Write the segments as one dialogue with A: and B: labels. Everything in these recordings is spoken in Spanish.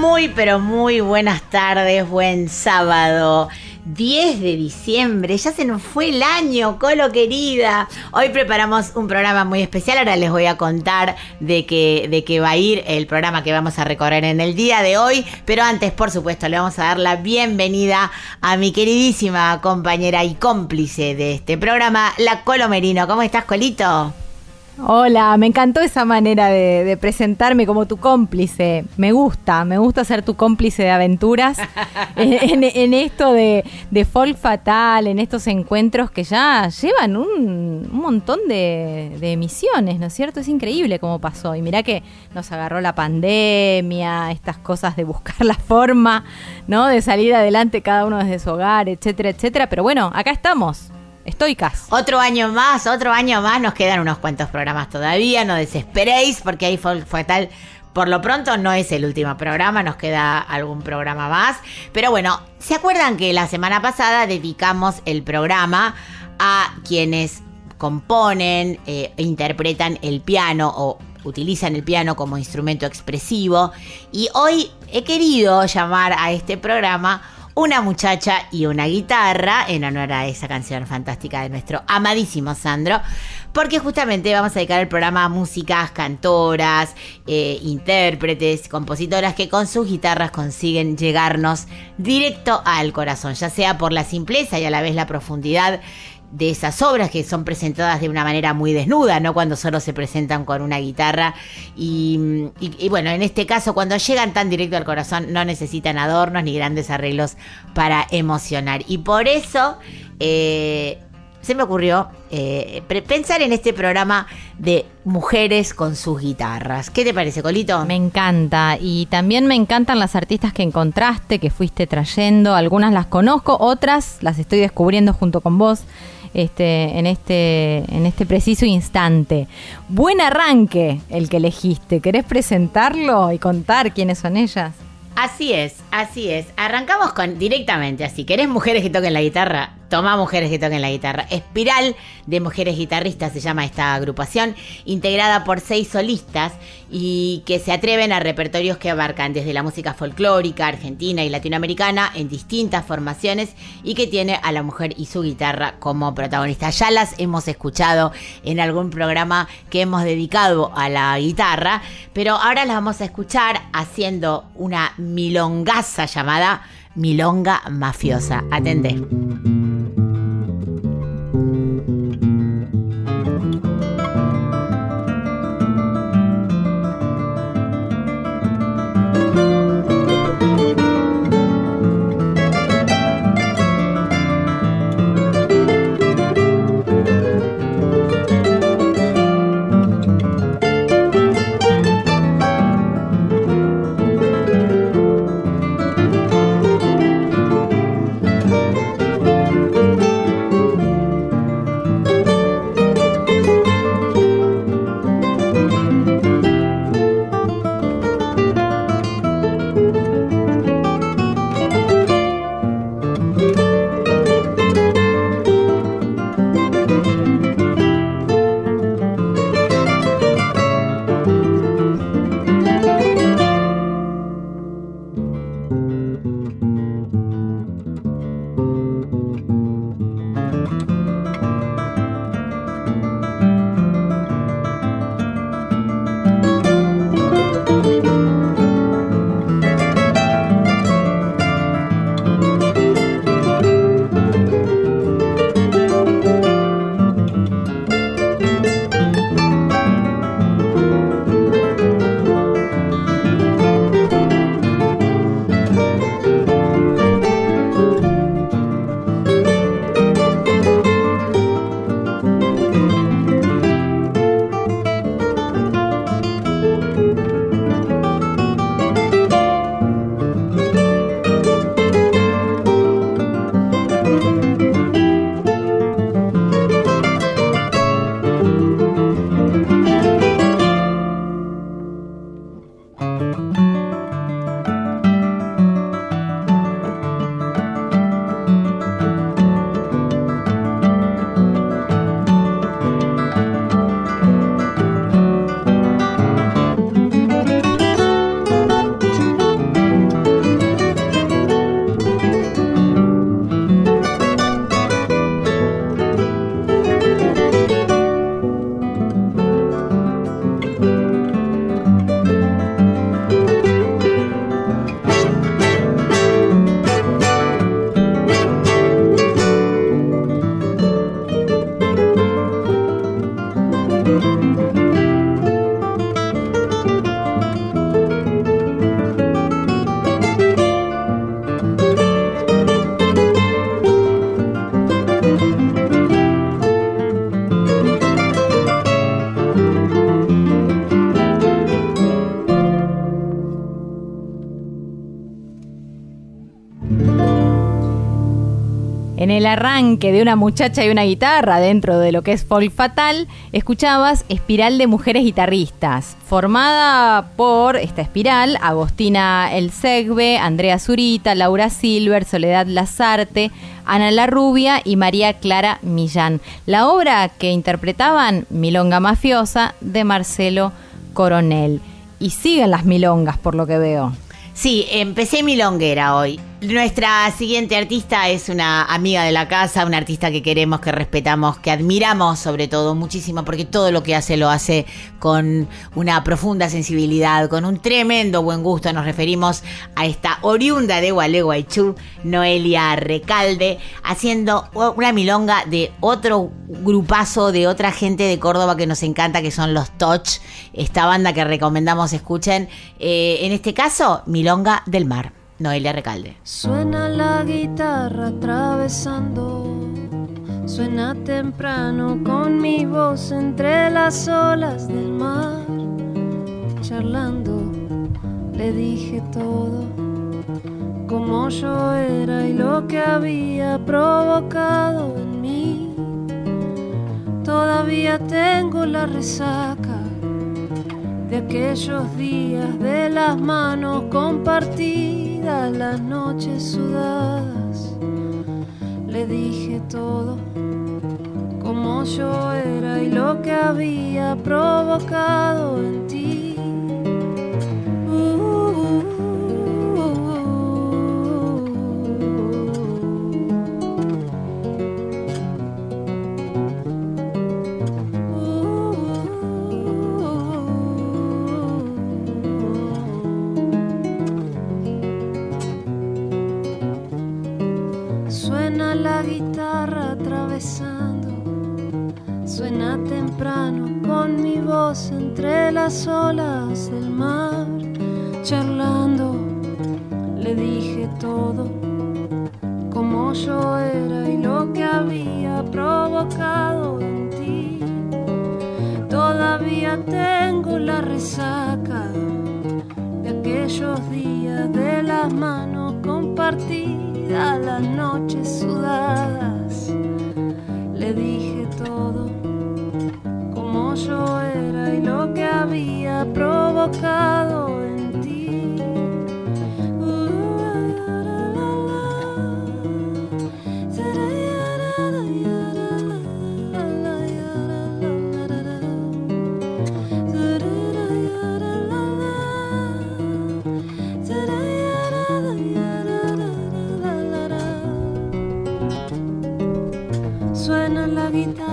A: Muy, pero muy buenas tardes, buen sábado. 10 de diciembre, ya se nos fue el año, Colo querida. Hoy preparamos un programa muy especial, ahora les voy a contar de qué de qué va a ir el programa que vamos a recorrer en el día de hoy, pero antes, por supuesto, le vamos a dar la bienvenida a mi queridísima compañera y cómplice de este programa, la Colo Merino. ¿Cómo estás, Colito?
B: Hola, me encantó esa manera de, de presentarme como tu cómplice. Me gusta, me gusta ser tu cómplice de aventuras en, en- en esto de, de folk fatal, en estos encuentros que ya llevan un, un montón de, de emisiones, ¿no es cierto? Es increíble cómo pasó. Y mirá que nos agarró la pandemia, estas cosas de buscar la forma, ¿no? De salir adelante cada uno desde su hogar, etcétera, etcétera. Pero bueno, acá estamos, estoicas.
A: Otro año más, otro año más, nos quedan unos cuantos programas todavía, no desesperéis porque ahí fue, fue tal, por lo pronto no es el último programa, nos queda algún programa más, pero bueno, ¿se acuerdan que la semana pasada dedicamos el programa a quienes componen, eh, interpretan el piano o utilizan el piano como instrumento expresivo y hoy he querido llamar a este programa una muchacha y una guitarra en honor a esa canción fantástica de nuestro amadísimo Sandro, porque justamente vamos a dedicar el programa a músicas, cantoras, eh, intérpretes, compositoras que con sus guitarras consiguen llegarnos directo al corazón, ya sea por la simpleza y a la vez la profundidad de esas obras que son presentadas de una manera muy desnuda, ¿no? Cuando solo se presentan con una guitarra. Y, bueno, en este caso, cuando llegan tan directo al corazón, no necesitan adornos ni grandes arreglos para emocionar. Y por eso eh, se me ocurrió eh, pensar en este programa de mujeres con sus guitarras. ¿Qué te parece, Colito?
B: Me encanta. Y también me encantan las artistas que encontraste, que fuiste trayendo. Algunas las conozco, otras las estoy descubriendo junto con vos. Este, en este, en este preciso instante. Buen arranque el que elegiste. ¿Querés presentarlo y contar quiénes son ellas?
A: Así es, así es. Arrancamos con directamente así. ¿Querés mujeres que toquen la guitarra? Toma mujeres que toquen la guitarra. Espiral de mujeres guitarristas se llama esta agrupación, integrada por seis solistas y que se atreven a repertorios que abarcan desde la música folclórica, argentina y latinoamericana en distintas formaciones y que tiene a la mujer y su guitarra como protagonista. Ya las hemos escuchado en algún programa que hemos dedicado a la guitarra, pero ahora las vamos a escuchar haciendo una milongaza llamada Milonga Mafiosa. Atendé.
B: El arranque de una muchacha y una guitarra dentro de lo que es folk fatal, escuchabas Espiral de Mujeres Guitarristas, formada por esta espiral Agostina El Segbe, Andrea Zurita, Laura Silver, Soledad Lazarte, Ana La Rubia y María Clara Millán. La obra que interpretaban Milonga Mafiosa de Marcelo Coronel. Y siguen las milongas por lo que veo.
A: Sí, empecé milonguera hoy. Nuestra siguiente artista es una amiga de la casa, una artista que queremos, que respetamos, que admiramos sobre todo muchísimo, porque todo lo que hace lo hace con una profunda sensibilidad, con un tremendo buen gusto. Nos referimos a esta oriunda de Gualeguaychú, Noelia Recalde, haciendo una milonga de otro grupazo, de otra gente de Córdoba que nos encanta, que son los Touch, esta banda que recomendamos escuchen. Eh, en este caso, Milonga del Mar. Noelia Recalde.
C: Suena la guitarra atravesando, suena temprano con mi voz entre las olas del mar. Charlando, le dije todo, como yo era y lo que había provocado en mí. Todavía tengo la resaca de aquellos días de las manos compartidas, las noches sudadas. Le dije todo como yo era y lo que había provocado en ti. Con mi voz entre las olas del mar, charlando, le dije todo, como yo era y lo que había provocado en ti. Todavía tengo la resaca de aquellos días de las manos compartidas, las noches sudadas. Había provocado en ti. Suena la guitarra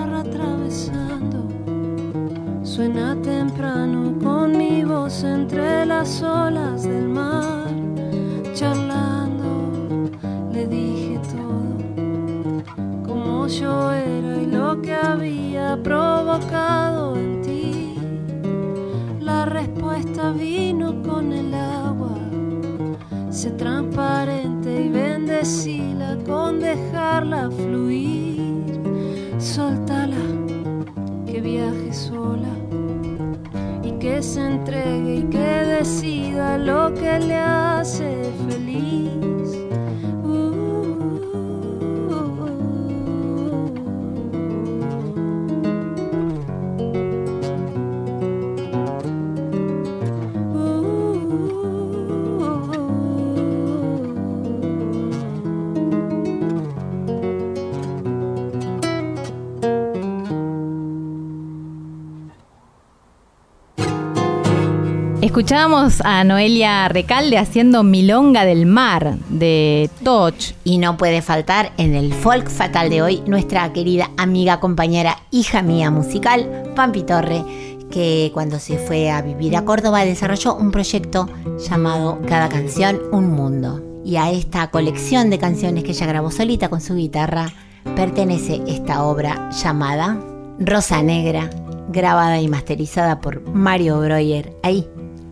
B: Escuchábamos a Noelia Recalde haciendo Milonga del Mar de Toch.
D: Y no puede faltar en el folk fatal de hoy nuestra querida amiga, compañera, hija mía musical, Pampi Torre, que cuando se fue a vivir a Córdoba desarrolló un proyecto llamado Cada canción un mundo. Y a esta colección de canciones que ella grabó solita con su guitarra pertenece esta obra llamada Rosa Negra, grabada y masterizada por Mario Breuer, ahí,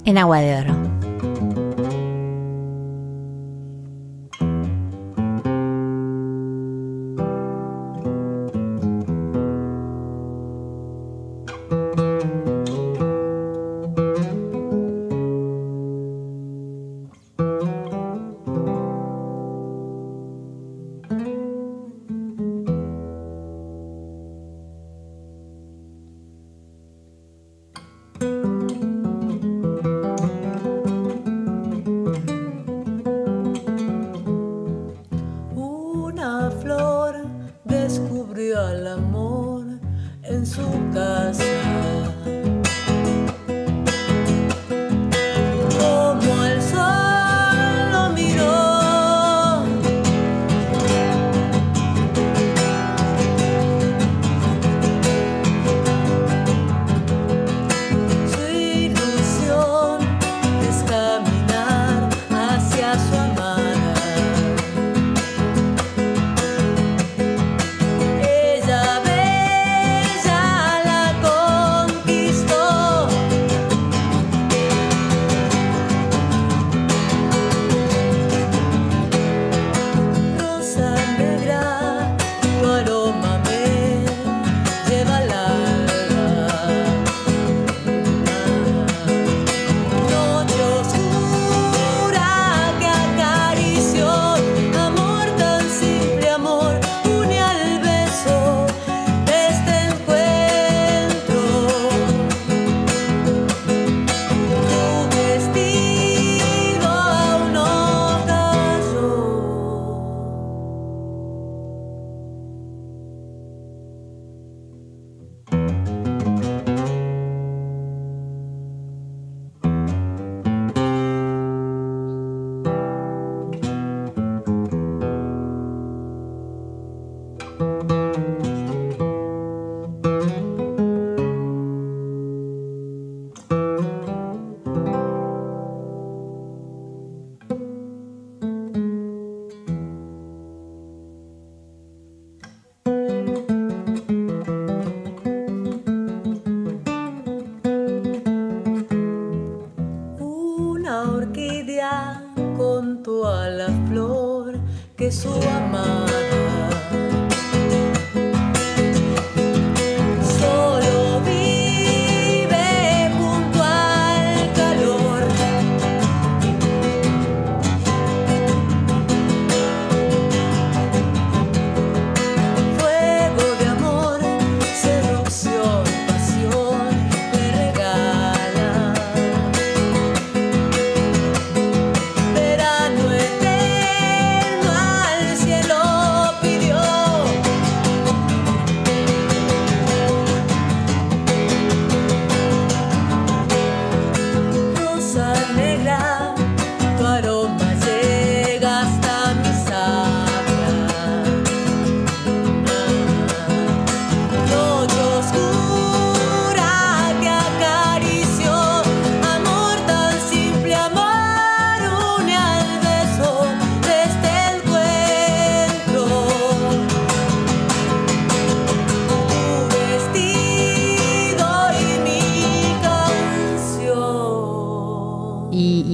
D: en Agua de Oro.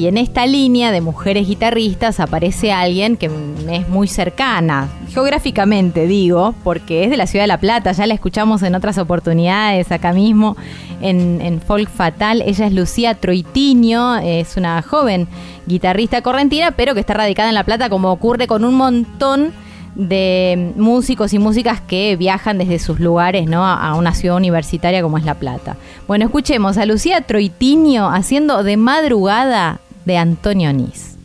E: Y,
B: en esta línea de mujeres guitarristas aparece alguien que es muy cercana, geográficamente digo, porque es de la ciudad de La Plata, ya la escuchamos en otras oportunidades acá mismo en, Folk Fatal. Ella es Lucía Troitiño, es una joven guitarrista correntina, pero que está radicada en La Plata, como ocurre con un montón de músicos y músicas que viajan desde sus lugares ¿no? a una ciudad universitaria como es La Plata. Bueno, escuchemos a Lucía Troitiño haciendo de madrugada de Antonio Nis.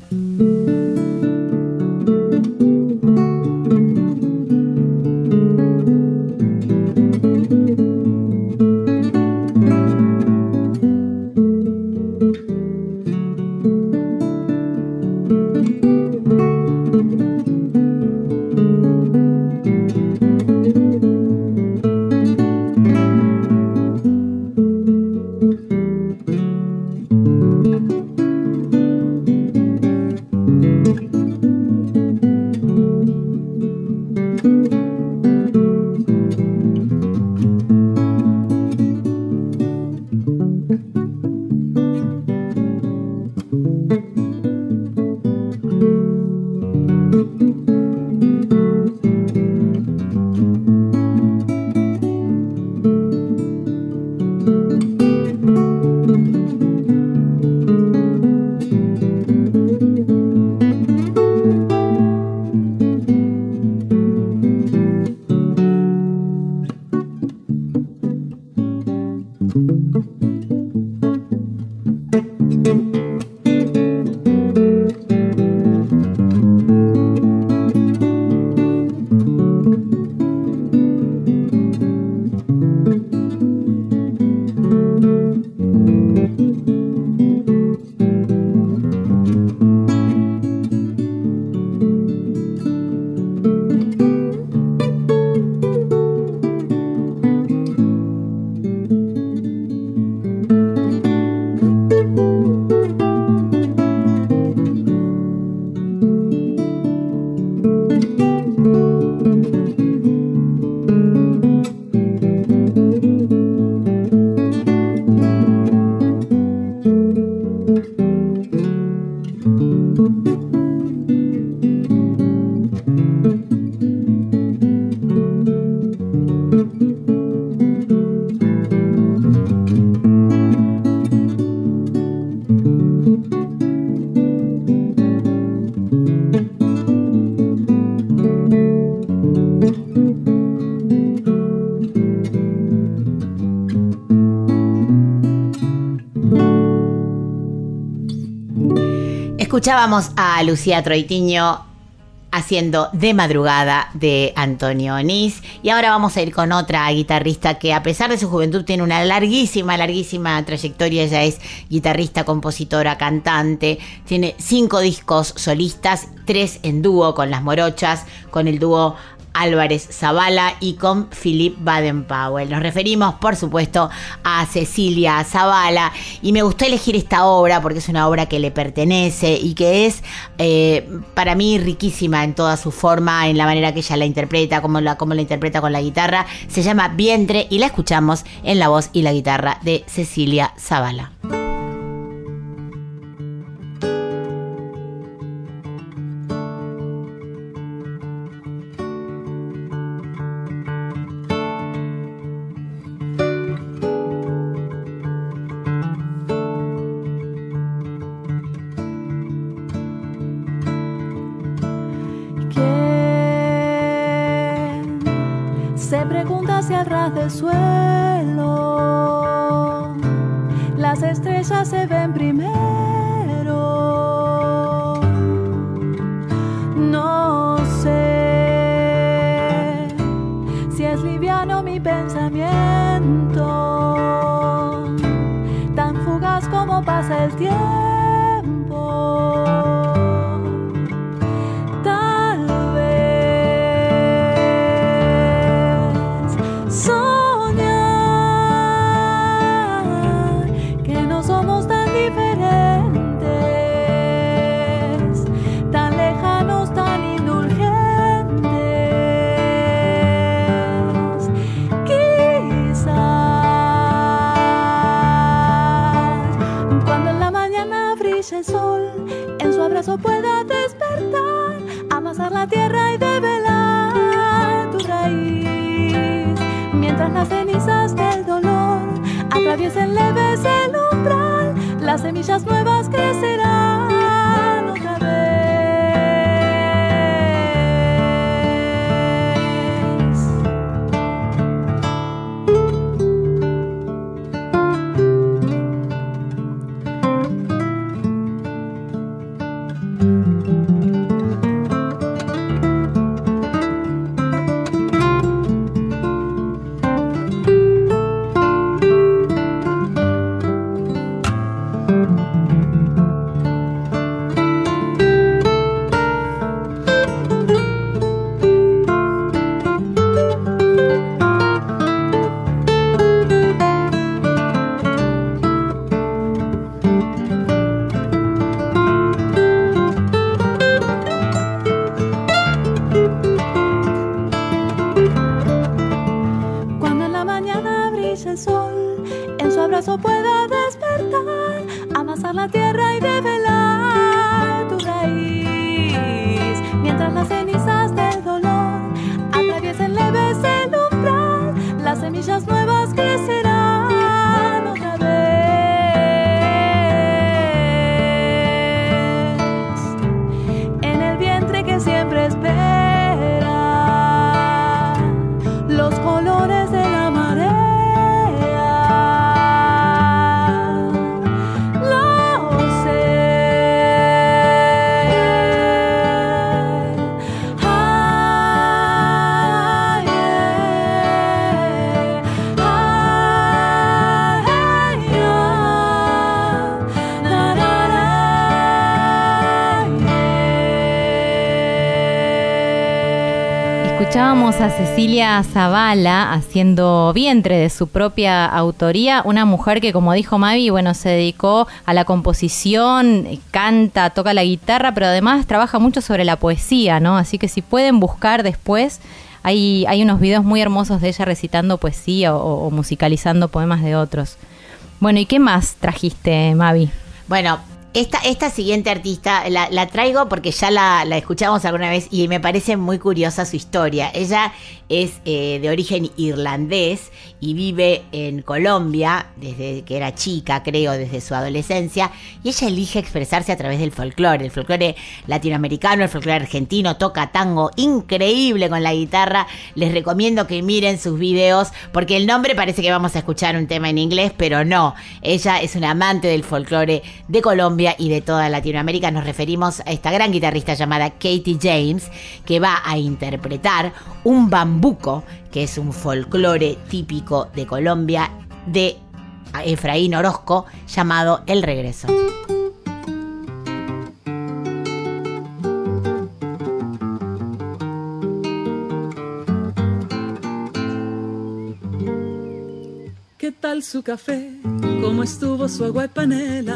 A: Escuchábamos a Lucía Troitiño haciendo De Madrugada de Antonio Onís. Y ahora vamos a ir con otra guitarrista que a pesar de su juventud tiene una larguísima, larguísima trayectoria. Ella es guitarrista, compositora, cantante. Tiene cinco discos solistas, tres en dúo con las morochas, con el dúo Álvarez Zavala y con Philip Baden-Powell. Nos referimos, por supuesto, a Cecilia Zavala y me gustó elegir esta obra porque es una obra que le pertenece y que es eh, para mí riquísima en toda su forma, en la manera que ella la interpreta, como la, cómo la interpreta con la guitarra. Se llama Vientre y la escuchamos en la voz y la guitarra de Cecilia Zavala.
F: Hacia semillas nuevas
B: Escuchábamos a Cecilia Zavala haciendo vientre de su propia autoría, una mujer que como dijo Mavi, bueno, se dedicó a la composición, canta, toca la guitarra, pero además trabaja mucho sobre la poesía, ¿no? Así que si pueden buscar después, hay, hay unos videos muy hermosos de ella recitando poesía o, o musicalizando poemas de otros. Bueno, ¿y qué más trajiste, Mavi?
A: Bueno, esta, esta siguiente artista la, traigo porque ya la, la escuchamos alguna vez y me parece muy curiosa su historia. Ella es eh, de origen irlandés y vive en Colombia desde que era chica, creo, desde su adolescencia. Y ella elige expresarse a través del folclore, el folclore latinoamericano, el folclore argentino, toca tango increíble con la guitarra. Les recomiendo que miren sus videos porque el nombre parece que vamos a escuchar un tema en inglés, pero no. Ella es una amante del folclore de Colombia y de toda Latinoamérica. Nos referimos a esta gran guitarrista llamada Katie James, que va a interpretar un bambuco, que es un folclore típico de Colombia de Efraín Orozco, llamado El Regreso.
G: ¿Qué tal su café? ¿Cómo estuvo su agua y panela?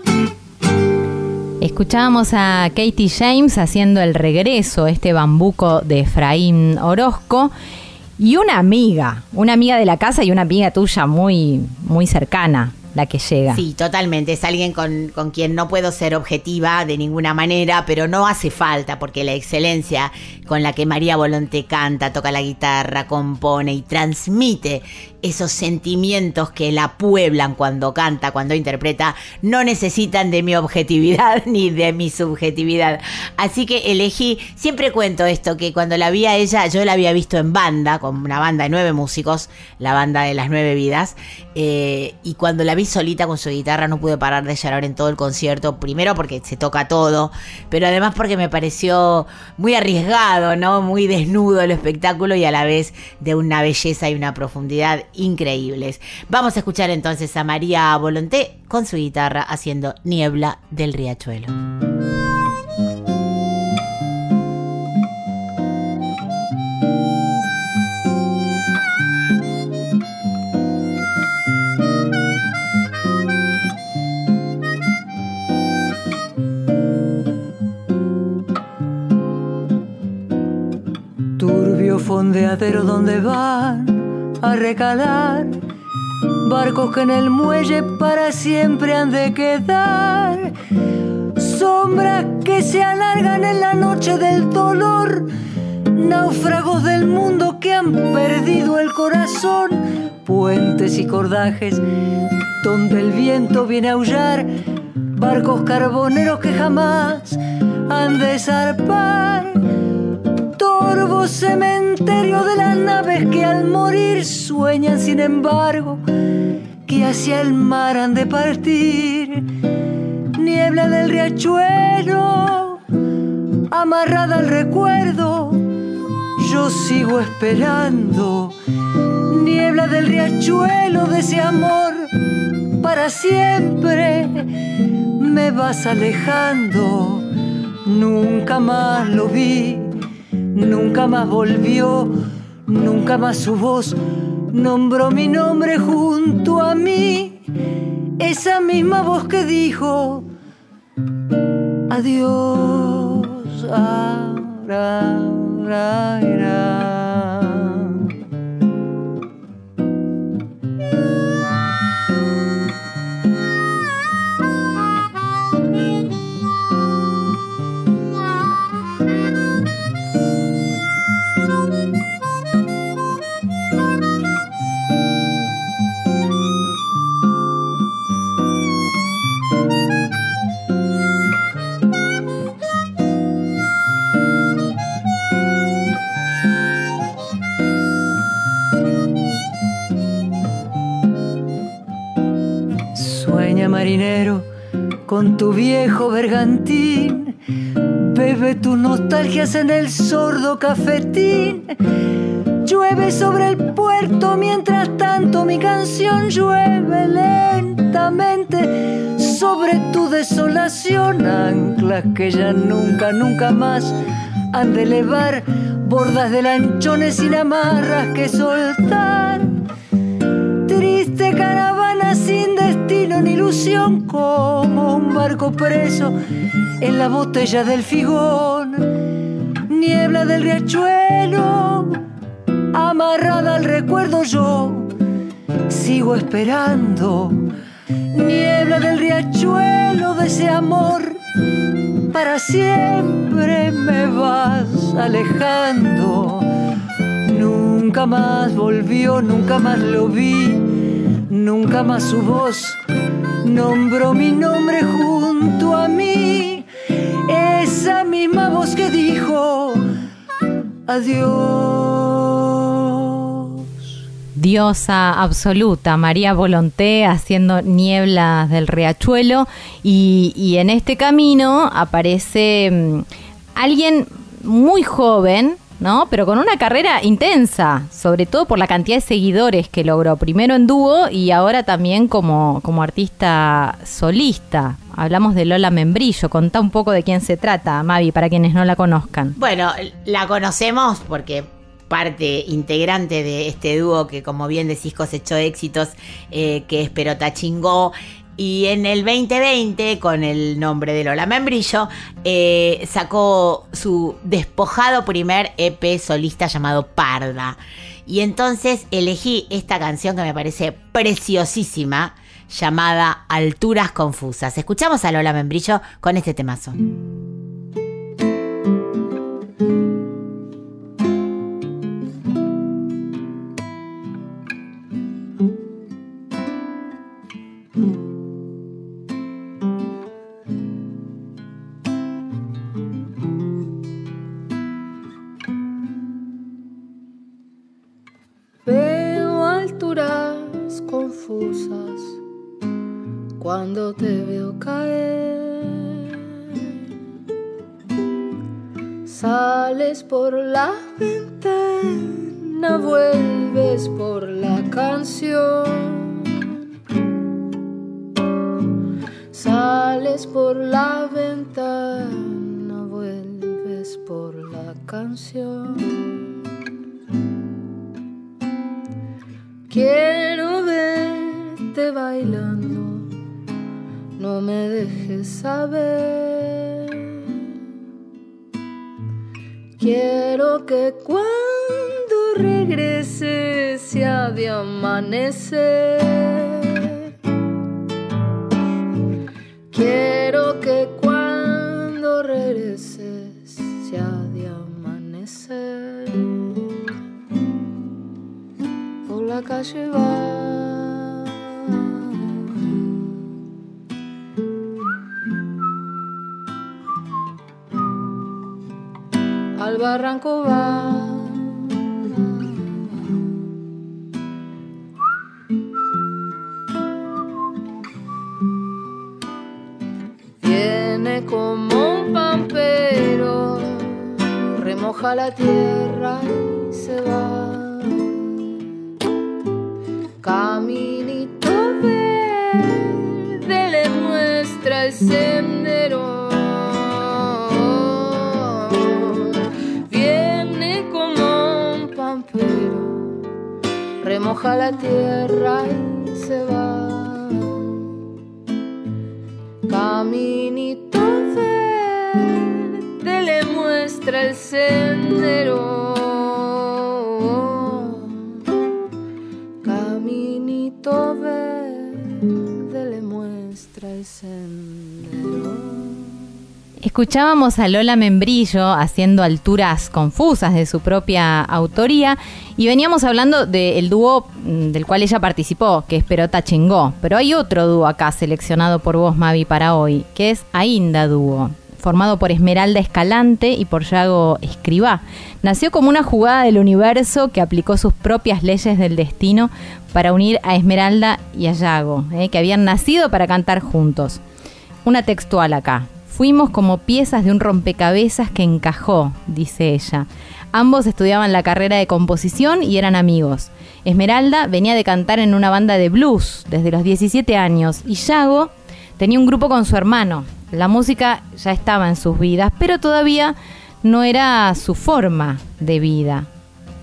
B: Escuchábamos a Katie James haciendo el regreso, este bambuco de Efraín Orozco. Y una amiga, una amiga de la casa y una amiga tuya muy, muy cercana, la que llega.
A: Sí, totalmente. Es alguien con, con quien no puedo ser objetiva de ninguna manera, pero no hace falta porque la excelencia con la que María Volonte canta, toca la guitarra, compone y transmite esos sentimientos que la pueblan cuando canta, cuando interpreta, no necesitan de mi objetividad ni de mi subjetividad. Así que elegí, siempre cuento esto, que cuando la vi a ella, yo la había visto en banda, con una banda de nueve músicos, la banda de las nueve vidas, eh, y cuando la vi solita con su guitarra no pude parar de llorar en todo el concierto, primero porque se toca todo, pero además porque me pareció muy arriesgado, ¿no? Muy desnudo el espectáculo y a la vez de una belleza y una profundidad increíbles. Vamos a escuchar entonces a María Volonté con su guitarra haciendo Niebla del Riachuelo.
H: Turbio fondeadero donde van a recalar. Barcos que en el muelle para siempre han de quedar. sombras que se alargan en la noche del dolor, náufragos del mundo que han perdido el corazón, puentes y cordajes donde el viento viene a aullar, barcos carboneros que jamás han de zarpar, torvo cementerio de las naves que al morir sueñan sin embargo que hacia el mar han de partir, niebla del riachuelo, amarrada al recuerdo, yo sigo esperando, niebla del riachuelo de ese amor, para siempre me vas alejando, nunca más lo vi, nunca más volvió, nunca más su voz nombró mi nombre junto a mí, esa misma voz que dijo, adiós. ah. Marinero con tu viejo bergantín, bebe tus nostalgias en el sordo cafetín. Llueve sobre el puerto mientras tanto mi canción llueve lentamente sobre tu desolación, anclas que ya nunca, nunca más han de elevar, bordas de lanchones sin amarras que soltar. Triste caravana como un barco preso en la botella del figón. Niebla del riachuelo, amarrada al recuerdo yo, sigo esperando. Niebla del riachuelo de ese amor, para siempre me vas alejando. Nunca más volvió, nunca más lo vi, nunca más su voz nombró mi nombre junto a mí. Esa misma voz que dijo adiós.
B: Diosa absoluta, María Volonté haciendo nieblas del riachuelo y, y en este camino aparece mm, alguien muy joven, ¿no? Pero con una carrera intensa, sobre todo por la cantidad de seguidores que logró, primero en dúo y ahora también como, como artista solista. Hablamos de Lola Membrillo, contá un poco de quién se trata, Mavi, para quienes no la conozcan.
A: Bueno, la conocemos porque parte integrante de este dúo que como bien decís cosechó éxitos, eh, que es Perota Chingó. Y en el 2020, con el nombre de Lola Membrillo, eh, sacó su despojado primer EP solista llamado Parda. Y entonces elegí esta canción que me parece preciosísima, llamada Alturas Confusas. Escuchamos a Lola Membrillo con este temazo.
C: Cuando te veo caer. Sales por la ventana, vuelves por la canción. Sales por la ventana, vuelves por la canción. Quiero verte bailando, no me dejes saber. Quiero que cuando regrese ya de amanecer. Quiero que cuando regreses ya de amanecer. Por la calle va. Al barranco va. Viene como un pampero, remoja la tierra y se va. Caminito verde le muestra el sendero. Remoja la tierra y se va. Caminito verde le muestra el sendero.
B: Escuchábamos a Lola Membrillo haciendo alturas confusas de su propia autoría y veníamos hablando del dúo mm, del cual ella participó, que es Perota Chingó. Pero hay otro dúo acá seleccionado por vos, Mavi, para hoy, que es Ainda Dúo, formado por Esmeralda Escalante y por Yago Escribá. Nació como una jugada del universo que aplicó sus propias leyes del destino para unir a Esmeralda y a Yago, eh, que habían nacido para cantar juntos. Una textual acá. Fuimos como piezas de un rompecabezas que encajó, dice ella. Ambos estudiaban la carrera de composición y eran amigos. Esmeralda venía de cantar en una banda de blues desde los 17 años y Yago tenía un grupo con su hermano. La música ya estaba en sus vidas, pero todavía no era su forma de vida.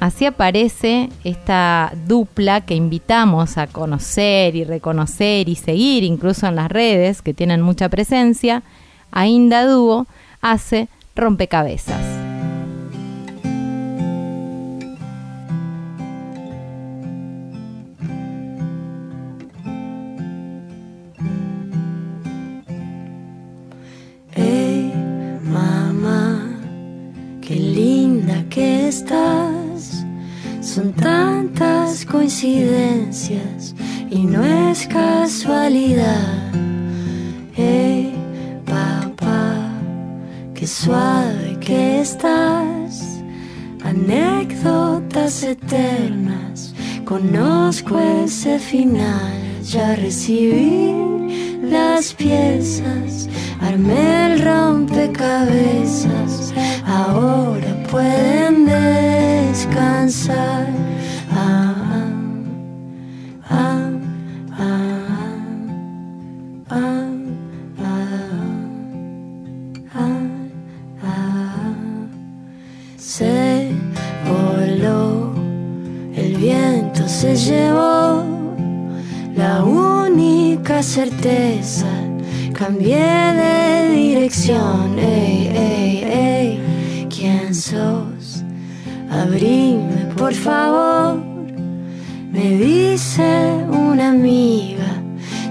B: Así aparece esta dupla que invitamos a conocer y reconocer y seguir incluso en las redes que tienen mucha presencia. Ainda Dúo hace rompecabezas.
I: Hey, mamá, qué linda que estás. Son tantas coincidencias y no es casualidad. Suave que estás. Anécdotas eternas, conozco ese final. Ya recibí las piezas, armé el rompecabezas. Ahora pueden descansar. Ah, Cambié de dirección, ey, ey, ey. ¿Quién sos? Abrime, por favor. Me dice una amiga,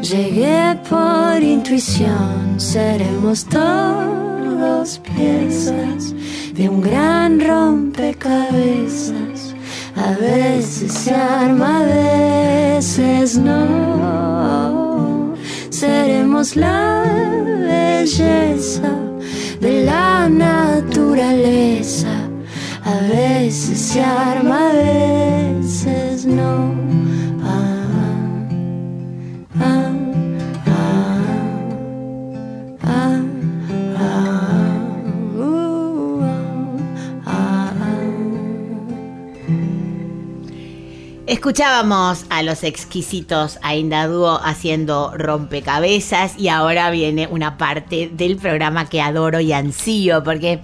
I: llegué por intuición. Seremos todos piezas de un gran rompecabezas. A veces se arma, a veces no. Seremos la belleza de la naturaleza. A veces se arma, a veces no.
A: Escuchábamos a los exquisitos Ainda Dúo haciendo rompecabezas y ahora viene una parte del programa que adoro y ansío porque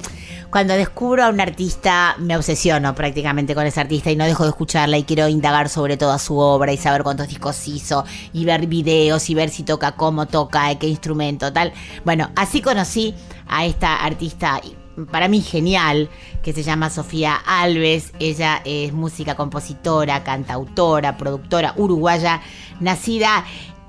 A: cuando descubro a un artista me obsesiono prácticamente con ese artista y no dejo de escucharla y quiero indagar sobre toda su obra y saber cuántos discos hizo y ver videos y ver si toca, cómo toca, qué instrumento, tal. Bueno, así conocí a esta artista para mí genial, que se llama Sofía Alves. Ella es música compositora, cantautora, productora uruguaya, nacida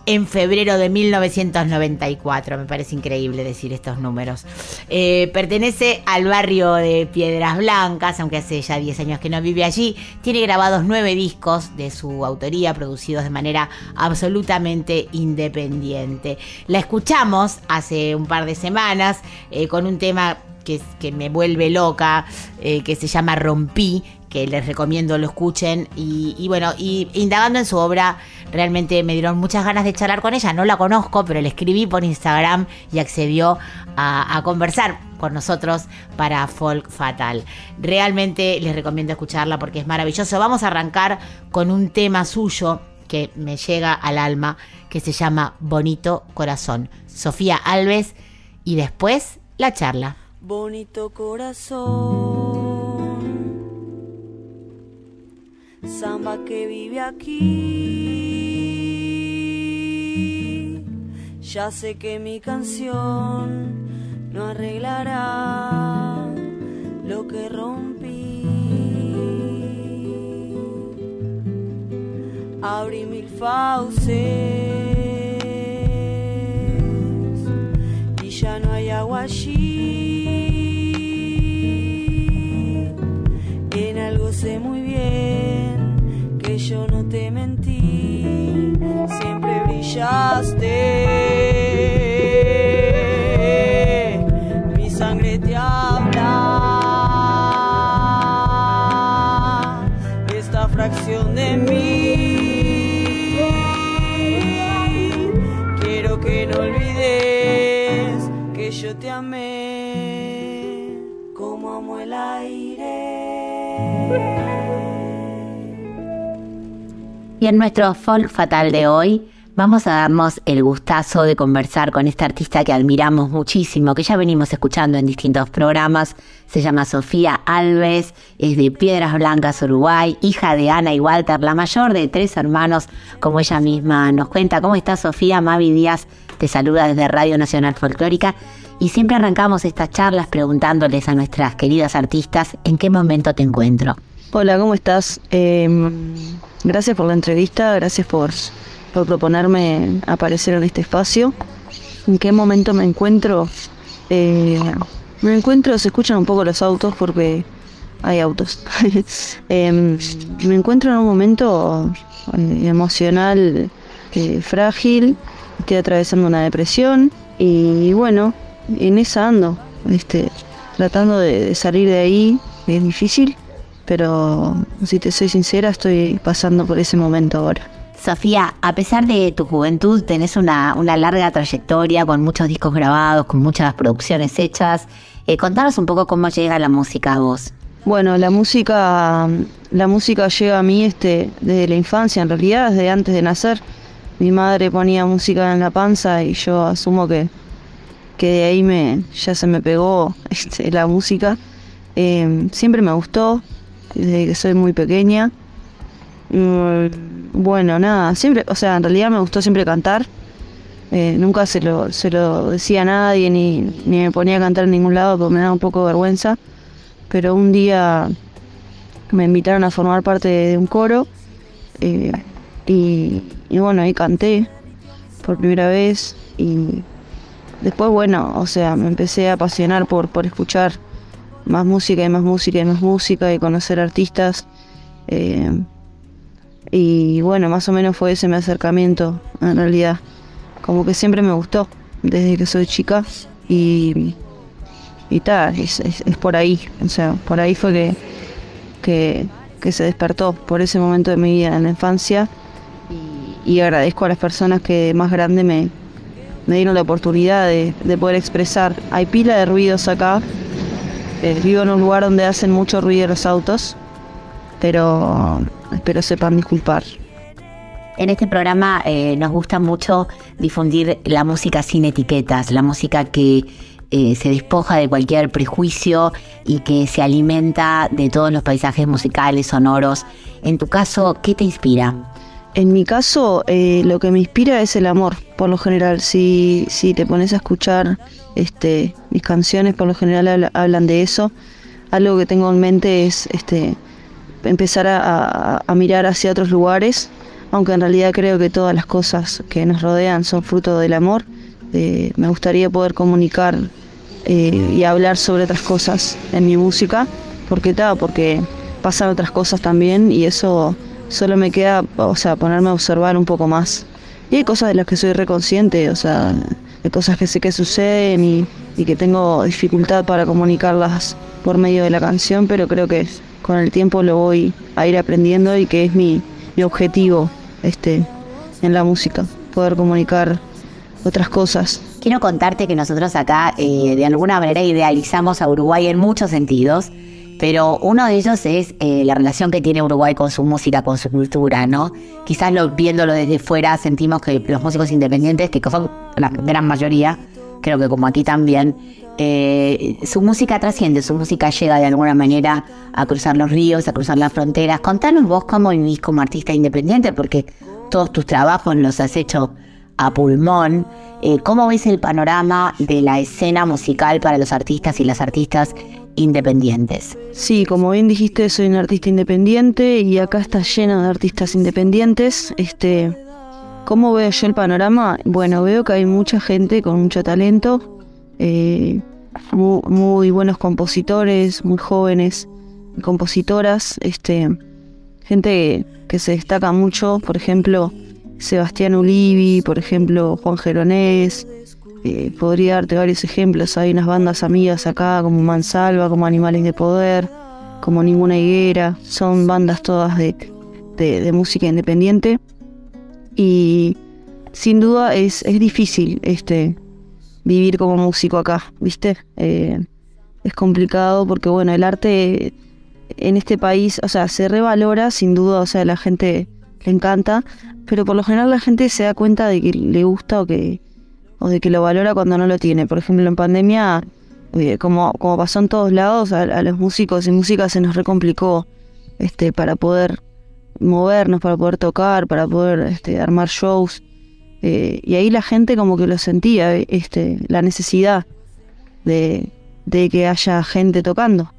A: en febrero de 1994. Me parece increíble decir estos números. Eh, pertenece al barrio de Piedras Blancas, aunque hace ya 10 años que no vive allí. Tiene grabados nueve discos de su autoría, producidos de manera absolutamente independiente. La escuchamos hace un par de semanas eh, con un tema que, me vuelve loca, eh, que se llama Rompí, que les recomiendo lo escuchen. Y, y bueno, y indagando en su obra, realmente me dieron muchas ganas de charlar con ella. No la conozco, pero le escribí por Instagram y accedió a, a conversar con nosotros para Folk Fatal. Realmente les recomiendo escucharla porque es maravilloso. Vamos a arrancar con un tema suyo que me llega al alma, que se llama Bonito Corazón. Sofía Alves y después la charla.
J: Bonito corazón, samba que vive aquí. Ya sé que mi canción no arreglará lo que rompí. Abrí mil fauces y ya no hay agua allí. Yo no te mentí,
A: Y en nuestro folk fatal de hoy vamos a darnos el gustazo de conversar con esta artista que admiramos muchísimo, que ya venimos escuchando en distintos programas. Se llama Sofía Alves, es de Piedras Blancas, Uruguay, hija de Ana y Walter, la mayor de tres hermanos, como ella misma nos cuenta. ¿Cómo está Sofía? Mavi Díaz te saluda desde Radio Nacional Folclórica. Y siempre arrancamos estas charlas preguntándoles a nuestras queridas artistas en qué momento te encuentro.
K: Hola, ¿cómo estás? Eh, gracias por la entrevista, gracias por, proponerme aparecer en este espacio. ¿En qué momento me encuentro? Eh, me encuentro, se escuchan un poco los autos porque hay autos. Eh, me encuentro en un momento eh, emocional eh, frágil, estoy atravesando una depresión y bueno, en esa ando, este, tratando de salir de ahí, es difícil, pero si te soy sincera, estoy pasando por ese momento ahora.
A: Sofía, a pesar de tu juventud, tenés una, una larga trayectoria con muchos discos grabados, con muchas producciones hechas. Eh, contanos un poco cómo llega la música a vos.
K: Bueno, la música, la música llega a mí este, desde la infancia, en realidad desde antes de nacer. Mi madre ponía música en la panza y yo asumo que, que de ahí me, ya se me pegó este, la música. Eh, siempre me gustó, desde que soy muy pequeña. Mm, Bueno, nada, siempre, o sea, en realidad me gustó siempre cantar. Eh, nunca se lo, se lo decía a nadie ni, ni me ponía a cantar en ningún lado porque me daba un poco de vergüenza. Pero un día me invitaron a formar parte de un coro eh, y, y bueno, ahí canté por primera vez y después, bueno, o sea, me empecé a apasionar por, por escuchar más música y más música y más música y conocer artistas. eh, y bueno, más o menos fue ese mi acercamiento, en realidad. Como que siempre me gustó, desde que soy chica. Y, y tal, es, es- por ahí. O sea, por ahí fue que, que, que se despertó, por ese momento de mi vida en la infancia. Y, y agradezco a las personas que más grande me, me dieron la oportunidad de, de poder expresar. Hay pila de ruidos acá. Eh, vivo en un lugar donde hacen mucho ruido los autos, pero espero sepan disculpar.
A: En este programa eh, nos gusta mucho difundir la música sin etiquetas, la música que eh, se despoja de cualquier prejuicio y que se alimenta de todos los paisajes musicales, sonoros. En tu caso, ¿qué te inspira?
K: En mi caso, eh, lo que me inspira es el amor, por lo general. Si, si te pones a escuchar este, mis canciones, por lo general habla- hablan de eso. Algo que tengo en mente es este, empezar a, mirar hacia otros lugares, aunque en realidad creo que todas las cosas que nos rodean son fruto del amor, eh, me gustaría poder comunicar eh, y hablar sobre otras cosas en mi música, porque tal, porque pasan otras cosas también y eso solo me queda, o sea, ponerme a observar un poco más. Y hay cosas de las que soy reconsciente, o sea, hay cosas que sé que suceden y, que tengo dificultad para comunicarlas por medio de la canción, pero creo que con el tiempo lo voy a ir aprendiendo y que es mi, mi objetivo este, en la música, poder comunicar otras cosas.
A: Quiero contarte que nosotros acá eh, de alguna manera idealizamos a Uruguay en muchos sentidos, pero uno de ellos es eh, la relación que tiene Uruguay con su música, con su cultura, ¿no? Quizás lo- viéndolo desde fuera sentimos que los músicos independientes, que son la gran mayoría, creo que como aquí también, eh, su música trasciende, su música llega de alguna manera a cruzar los ríos, a cruzar las fronteras. Contanos vos cómo vivís como artista independiente, porque todos tus trabajos los has hecho a pulmón. Eh, ¿Cómo ves el panorama de la escena musical para los artistas y las artistas independientes?
K: Sí, como bien dijiste, soy un artista independiente y acá está lleno de artistas independientes. Este, ¿Cómo veo yo el panorama? Bueno, veo que hay mucha gente con mucho talento, eh, mu- muy, buenos compositores, muy jóvenes compositoras, este, gente que se destaca mucho, por ejemplo, Sebastián Ulivi, por ejemplo, Juan Geronés, eh, podría darte varios ejemplos. Hay unas bandas amigas acá como Mansalva, como Animales de Poder, como Ninguna Higuera. Son bandas todas de, de- música independiente. Y sin duda es, es difícil este, vivir como músico acá, ¿viste? Eh, es complicado porque, bueno, el arte en este país, o sea, se revalora, sin duda, o sea, la gente le encanta, pero por lo general la gente se da cuenta de que le gusta o que o de que lo valora cuando no lo tiene. Por ejemplo, en pandemia, eh, como, pasó en todos lados, a, los músicos y músicas se nos recomplicó este, para poder movernos, para poder tocar, para poder este, armar shows. Eh, y ahí la gente como que lo sentía, este, la necesidad de, que haya gente tocando.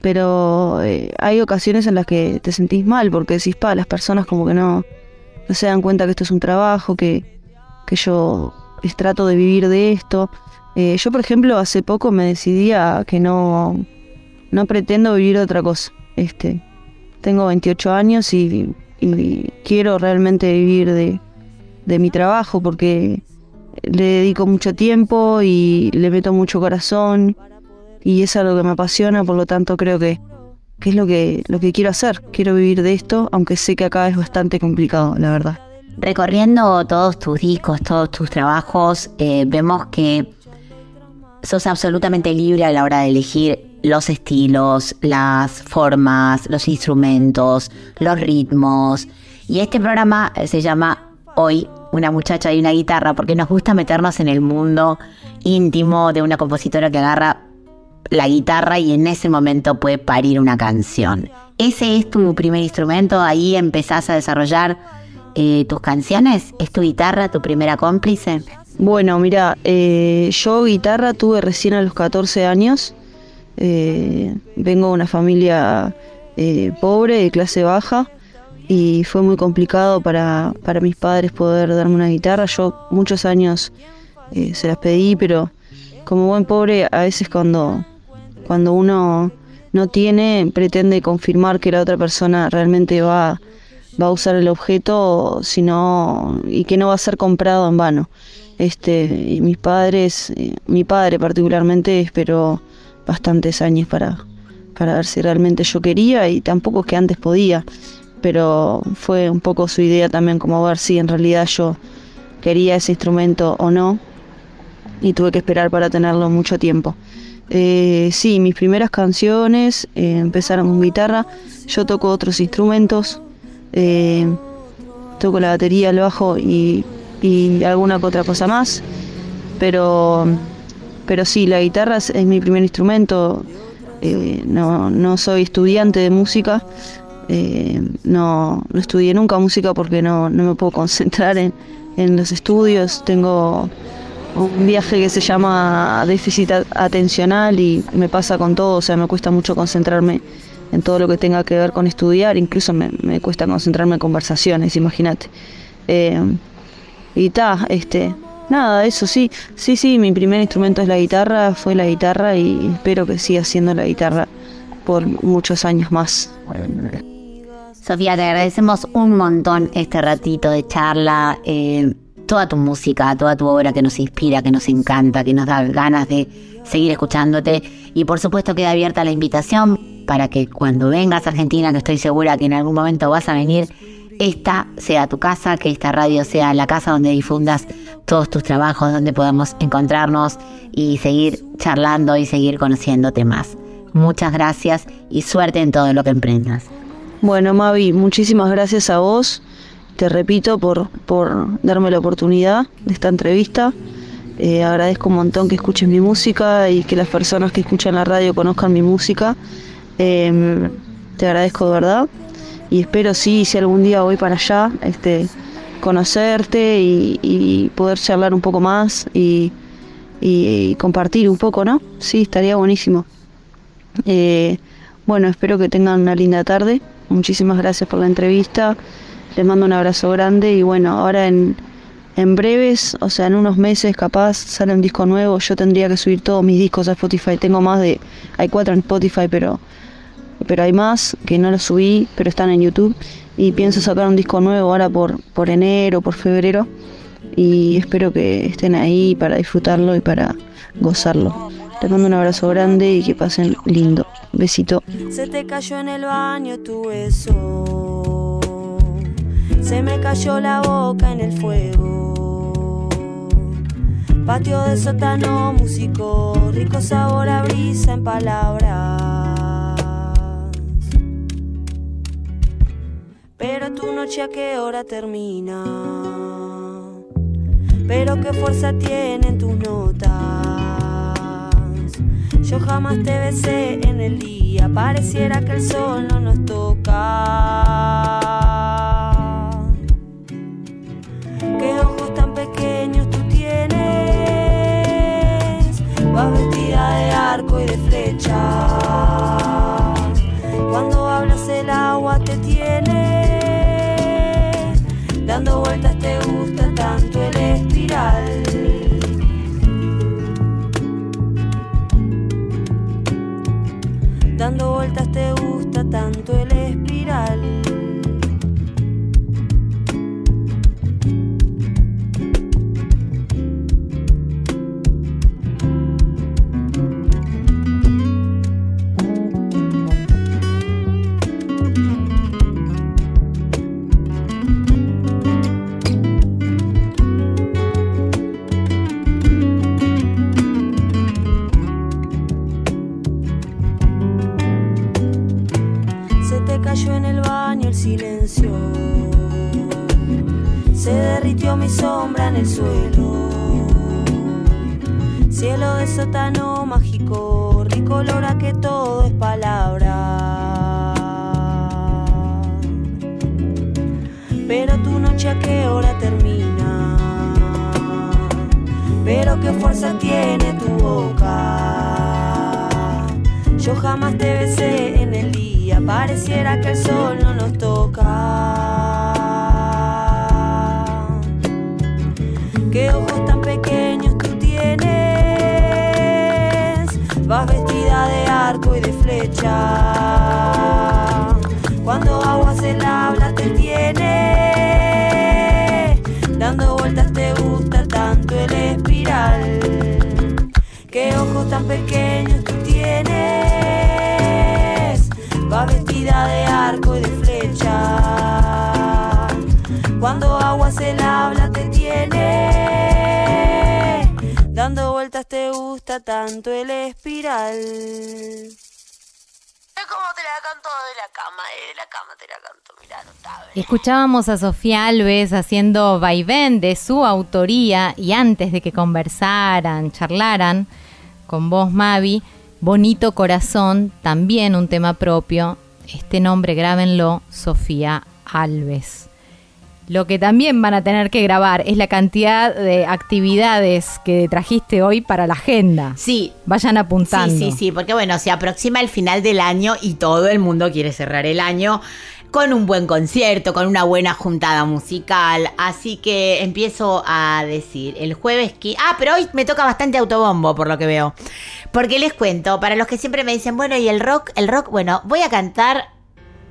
K: Pero eh, hay ocasiones en las que te sentís mal porque decís, pa, las personas como que no, no se dan cuenta que esto es un trabajo, que, que yo trato de vivir de esto. Eh, yo, por ejemplo, hace poco me decidí a que no, no pretendo vivir de otra cosa. Este, tengo 28 años y, y quiero realmente vivir de, de mi trabajo porque le dedico mucho tiempo y le meto mucho corazón y es algo que me apasiona, por lo tanto creo que, que es lo que, lo que quiero hacer. Quiero vivir de esto, aunque sé que acá es bastante complicado, la verdad.
A: Recorriendo todos tus discos, todos tus trabajos, eh, vemos que sos absolutamente libre a la hora de elegir los estilos, las formas, los instrumentos, los ritmos. Y este programa eh, se llama Hoy una muchacha y una guitarra porque nos gusta meternos en el mundo íntimo de una compositora que agarra la guitarra y en ese momento puede parir una canción. ¿Ese es tu primer instrumento? ¿Ahí empezás a desarrollar eh, tus canciones? ¿Es tu guitarra tu primera cómplice?
K: Bueno, mira, eh, yo guitarra tuve recién a los 14 años. Eh, vengo de una familia eh, pobre, de clase baja, y fue muy complicado para, para mis padres poder darme una guitarra. Yo muchos años eh, se las pedí, pero como buen pobre, a veces cuando, cuando uno no tiene, pretende confirmar que la otra persona realmente va, va a usar el objeto sino, y que no va a ser comprado en vano. Este, y mis padres, eh, mi padre particularmente esperó bastantes años para, para ver si realmente yo quería y tampoco es que antes podía, pero fue un poco su idea también como ver si en realidad yo quería ese instrumento o no y tuve que esperar para tenerlo mucho tiempo. Eh, sí, mis primeras canciones eh, empezaron con guitarra, yo toco otros instrumentos, eh, toco la batería, el bajo y, y alguna otra cosa más, pero, pero sí, la guitarra es, mi primer instrumento, eh, no, no soy estudiante de música, eh, no, no estudié nunca música porque no, no me puedo concentrar en, en los estudios, tengo un viaje que se llama déficit atencional y me pasa con todo, o sea, me cuesta mucho concentrarme en todo lo que tenga que ver con estudiar, incluso me, me cuesta concentrarme en conversaciones, imagínate. Eh, y ta, este, nada, eso sí, sí, sí, mi primer instrumento es la guitarra, fue la guitarra y espero que siga siendo la guitarra por muchos años más.
L: Sofía, te agradecemos un montón este ratito de charla, eh, toda tu música, toda tu obra que nos inspira, que nos encanta, que nos da ganas de seguir escuchándote. Y por supuesto queda abierta la invitación para que cuando vengas a Argentina, que estoy segura que en algún momento vas a venir, esta sea tu casa, que esta radio sea la casa donde difundas todos tus trabajos, donde podamos encontrarnos y seguir charlando y seguir conociéndote más. Muchas gracias y suerte en todo lo que emprendas.
K: Bueno, Mavi, muchísimas gracias a vos, te repito, por, por darme la oportunidad de esta entrevista. Eh, agradezco un montón que escuches mi música y que las personas que escuchan la radio conozcan mi música. Eh, te agradezco de verdad y espero sí, si algún día voy para allá, este, conocerte y, y poder charlar un poco más y, y- compartir un poco, ¿no? Sí, estaría buenísimo. Eh, bueno, espero que tengan una linda tarde. Muchísimas gracias por la entrevista. Les mando un abrazo grande y bueno, ahora en, en breves, o sea, en unos meses capaz sale un disco nuevo. Yo tendría que subir todos mis discos a Spotify. Tengo más de, hay cuatro en Spotify, pero, pero hay más que no los subí, pero están en YouTube. Y pienso sacar un disco nuevo ahora por, por enero, por febrero. Y espero que estén ahí para disfrutarlo y para gozarlo. Les mando un abrazo grande y que pasen lindo. Besito.
J: Se te cayó en el baño tu beso. Se me cayó la boca en el fuego. Patio de sótano, músico, rico sabor a brisa en palabras. Pero tu noche a qué hora termina. Pero qué fuerza tienen tus notas. Yo jamás te besé en el día, pareciera que el sol no nos toca. Sótano mágico, rico olor a que todo es palabra. Pero tu noche a qué hora termina. Pero qué fuerza tiene tu boca. Yo jamás te besé en el día, pareciera que el sol no nos toca. Cuando agua se la habla te tiene, dando vueltas te gusta tanto el espiral. Qué ojos tan pequeños tú tienes, va vestida de arco y de flecha. Cuando agua se la habla te tiene, dando vueltas te gusta tanto el espiral. Es como te la canto de la cama, de la cama te la canto, mirá.
B: Escuchábamos a Sofía Alves haciendo vaivén de su autoría y antes de que conversaran, charlaran con vos, Mavi, Bonito Corazón, también un tema propio. Este nombre, grábenlo, Sofía Alves. Lo que también van a tener que grabar es la cantidad de actividades que trajiste hoy para la agenda.
A: Sí.
B: Vayan apuntando.
A: Sí, sí, sí, porque bueno, se aproxima el final del año y todo el mundo quiere cerrar el año con un buen concierto, con una buena juntada musical. Así que empiezo a decir, el jueves que... Ah, pero hoy me toca bastante autobombo, por lo que veo. Porque les cuento, para los que siempre me dicen, bueno, ¿y el rock? El rock, bueno, voy a cantar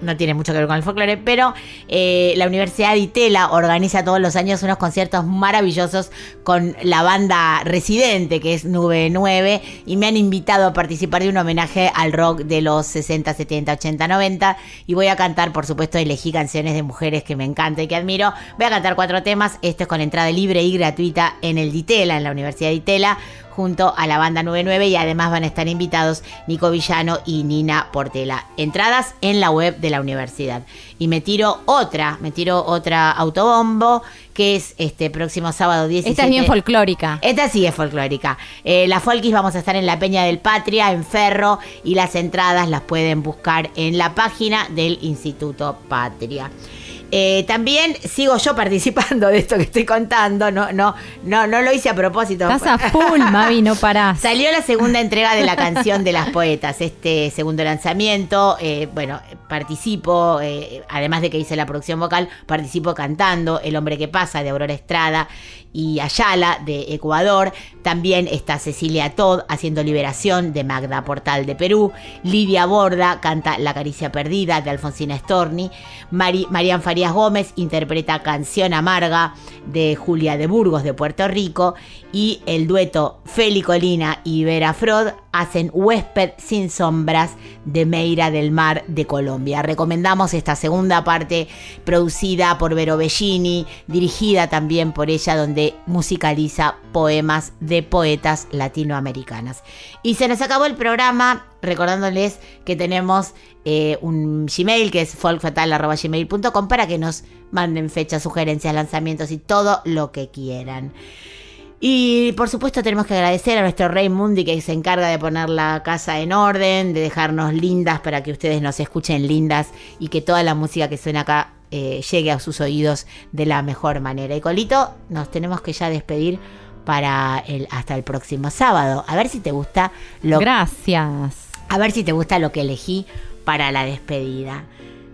A: no tiene mucho que ver con el folclore, pero eh, la Universidad de Itela organiza todos los años unos conciertos maravillosos con la banda residente, que es Nube 9, y me han invitado a participar de un homenaje al rock de los 60, 70, 80, 90, y voy a cantar, por supuesto, elegí canciones de mujeres que me encantan y que admiro. Voy a cantar cuatro temas, este es con entrada libre y gratuita en el Ditela, en la Universidad de Itela junto a la banda 99 y además van a estar invitados Nico Villano y Nina Portela. Entradas en la web de la universidad. Y me tiro otra, me tiro otra autobombo que es este próximo sábado 17.
B: Esta es bien folclórica.
A: Esta sí es folclórica. Eh, la Folkis vamos a estar en la Peña del Patria, en Ferro, y las entradas las pueden buscar en la página del Instituto Patria. Eh, también sigo yo participando de esto que estoy contando, no, no, no, no lo hice a propósito.
B: Estás a full, Mavi, no parás.
A: Salió la segunda entrega de la canción de las poetas, este segundo lanzamiento. eh, bueno, participo, eh, además de que hice la producción vocal, participo cantando El hombre que pasa de Aurora Estrada y Ayala de Ecuador. También está Cecilia Todd haciendo Liberación de Magda Portal de Perú. Lidia Borda canta La caricia perdida de Alfonsina Storni. Mari, Marian Farías Gómez interpreta Canción Amarga de Julia de Burgos de Puerto Rico. Y el dueto Feli Colina y Vera Frod hacen Huésped sin sombras de Meira del Mar de Colombia. Recomendamos esta segunda parte producida por Vero Bellini, dirigida también por ella, donde musicaliza poemas de poetas latinoamericanas. Y se nos acabó el programa recordándoles que tenemos eh, un Gmail que es folkfatal.gmail.com para que nos manden fechas, sugerencias, lanzamientos y todo lo que quieran. Y por supuesto tenemos que agradecer a nuestro Rey Mundi que se encarga de poner la casa en orden, de dejarnos lindas para que ustedes nos escuchen lindas y que toda la música que suena acá eh, llegue a sus oídos de la mejor manera. Y Colito, nos tenemos que ya despedir para el hasta el próximo sábado. A ver si te gusta lo
B: Gracias.
A: a ver si te gusta lo que elegí para la despedida.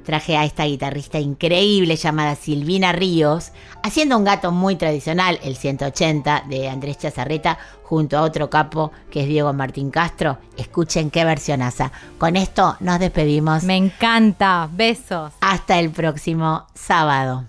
A: Traje a esta guitarrista increíble llamada Silvina Ríos, haciendo un gato muy tradicional, el 180 de Andrés Chazarreta, junto a otro capo que es Diego Martín Castro. Escuchen qué versionaza. Con esto nos despedimos.
B: Me encanta. Besos.
A: Hasta el próximo sábado.